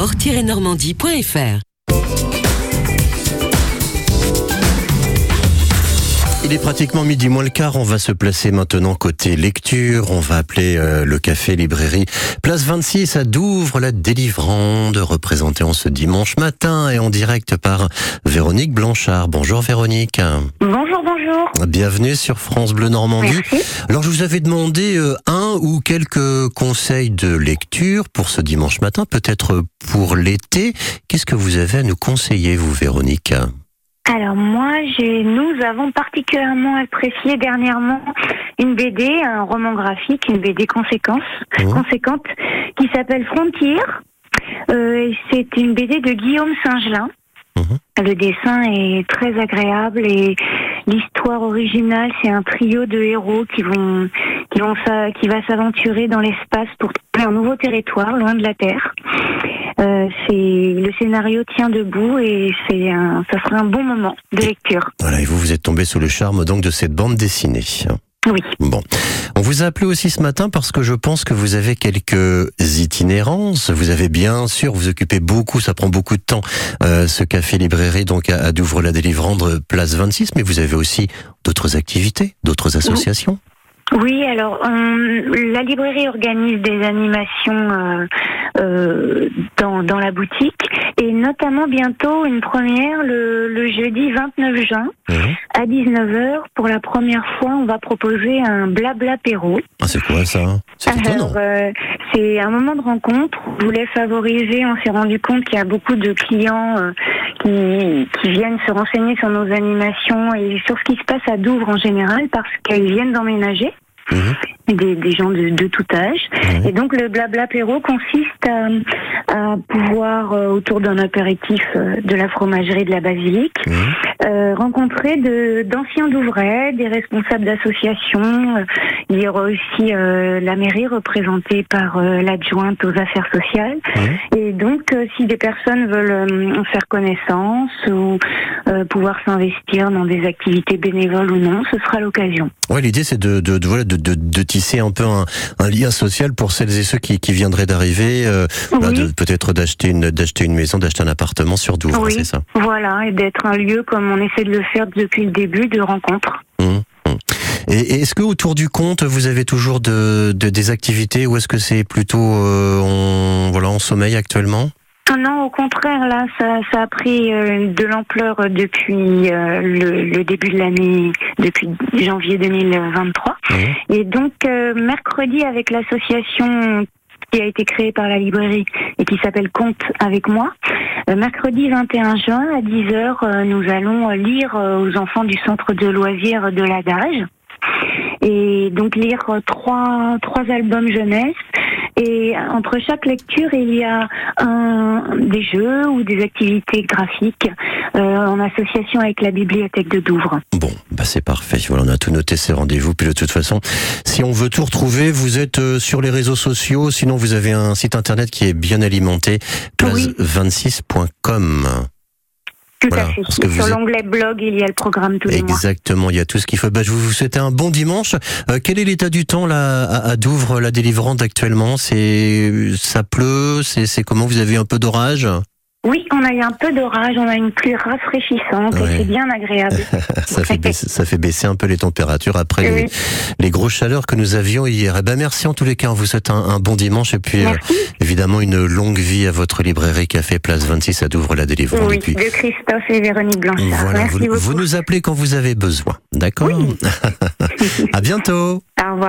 sport-normandie.fr Il est pratiquement midi moins le quart. On va se placer maintenant côté lecture. On va appeler euh, le café librairie Place 26 à Douvres, la délivrande, représentée en ce dimanche matin et en direct par Véronique Blanchard. Bonjour Véronique. Bonjour, bonjour. Bienvenue sur France Bleu Normandie. Merci. Alors je vous avais demandé euh, un ou quelques conseils de lecture pour ce dimanche matin, peut-être pour l'été. Qu'est-ce que vous avez à nous conseiller, vous Véronique? Alors moi, nous avons particulièrement apprécié dernièrement une BD, un roman graphique, une BD conséquence, conséquente, qui s'appelle Frontier. Euh, c'est une BD de Guillaume Singelin. Mhm. Le dessin est très agréable et l'histoire originale, c'est un trio de héros qui vont, qui vont, qui va s'aventurer dans l'espace pour trouver un nouveau territoire loin de la Terre. Euh, c'est le scénario tient debout et c'est un, ça sera un bon moment de lecture. Voilà, et vous, vous êtes tombé sous le charme donc de cette bande dessinée. Oui. Bon, on vous a appelé aussi ce matin parce que je pense que vous avez quelques itinérances. Vous avez bien sûr, vous occupez beaucoup, ça prend beaucoup de temps, euh, ce café librairie donc à, à Douvres la délivrande place 26, mais vous avez aussi d'autres activités, d'autres associations. Oui, alors on- la librairie organise des animations euh, dans, dans la boutique et notamment bientôt une première le, le jeudi 29 juin Mhm. à 19h. Pour la première fois, on va proposer un blabla péro. Ah, c'est quoi ça? C'est euh, c'est un moment de rencontre. On voulait favoriser. On s'est rendu compte qu'il y a beaucoup de clients euh, qui, qui viennent se renseigner sur nos animations et sur ce qui se passe à Douvres en général parce qu'ils viennent d'emménager. Mhm. Des, des gens de, de tout âge. Et donc le blabla péro consiste à, à pouvoir, euh, autour d'un apéritif euh, de la fromagerie de la basilique, Mhm. Euh, rencontrer de- d'anciens d'ouvrais, des responsables d'associations. Euh, Il y aura aussi euh, la mairie représentée par euh, l'adjointe aux affaires sociales. Mhm. Et donc, si des personnes veulent faire connaissance ou pouvoir s'investir dans des activités bénévoles ou non, ce sera l'occasion. Ouais, l'idée c'est de, de, de, de, de, de tisser un peu un, un lien social pour celles et ceux qui, qui viendraient d'arriver, Oui. de- peut-être d'acheter une, maison, d'acheter un appartement sur Douvres, Oui. c'est ça? Voilà, et d'être un lieu comme on essaie de le faire depuis le début, de rencontre. Hum, hum. Et, est-ce que autour du compte, vous avez toujours de, de- des activités ou est-ce que c'est plutôt euh, en, voilà, en sommeil actuellement? Ah Non, au contraire, là, ça, ça a pris euh, de l'ampleur depuis euh, le, le début de l'année, depuis janvier 2023. Hum. Et donc, euh, mercredi, avec l'association qui a été créée par la librairie et qui s'appelle Compte avec moi, mercredi 21 juin à 10h, euh, nous allons euh, lire euh, aux enfants du centre de loisirs de l'adage. Et donc lire euh, trois, trois albums jeunesse. Et entre chaque lecture, il y a un, des jeux ou des activités graphiques euh, en association avec la bibliothèque de Douvres. Bon, bah c'est parfait. Voilà, on a tout noté ces rendez-vous. Puis de toute façon, si on veut tout retrouver, vous êtes euh, sur les réseaux sociaux. Sinon, vous avez un site internet qui est bien alimenté, Oui. place26.com. Tout Voilà, à fait. parce que Sur êtes- l'onglet blog, il y a le programme tous les mois. Exactement, il y a tout ce qu'il faut. Bah, je vous souhaite un bon dimanche. Euh, quel est l'état du temps là à, à Douvres, la délivrante actuellement? C'est ça pleut, c'est comment? Vous avez un peu d'orage? Oui, on a eu un peu d'orage, on a une pluie rafraîchissante Ouais. et c'est bien agréable. ça, fait baisser, ça fait baisser un peu les températures après les, Oui. les grosses chaleurs que nous avions hier. Eh ben merci en tous les cas. On vous souhaite un, un bon dimanche et puis euh, évidemment une longue vie à votre librairie Café Place 26 à Douvres la délivrante. Oui, de Christophe et Véronique Blanchard. voilà, Merci vous, beaucoup. vous nous appelez quand vous avez besoin. D'accord À bientôt. Au revoir.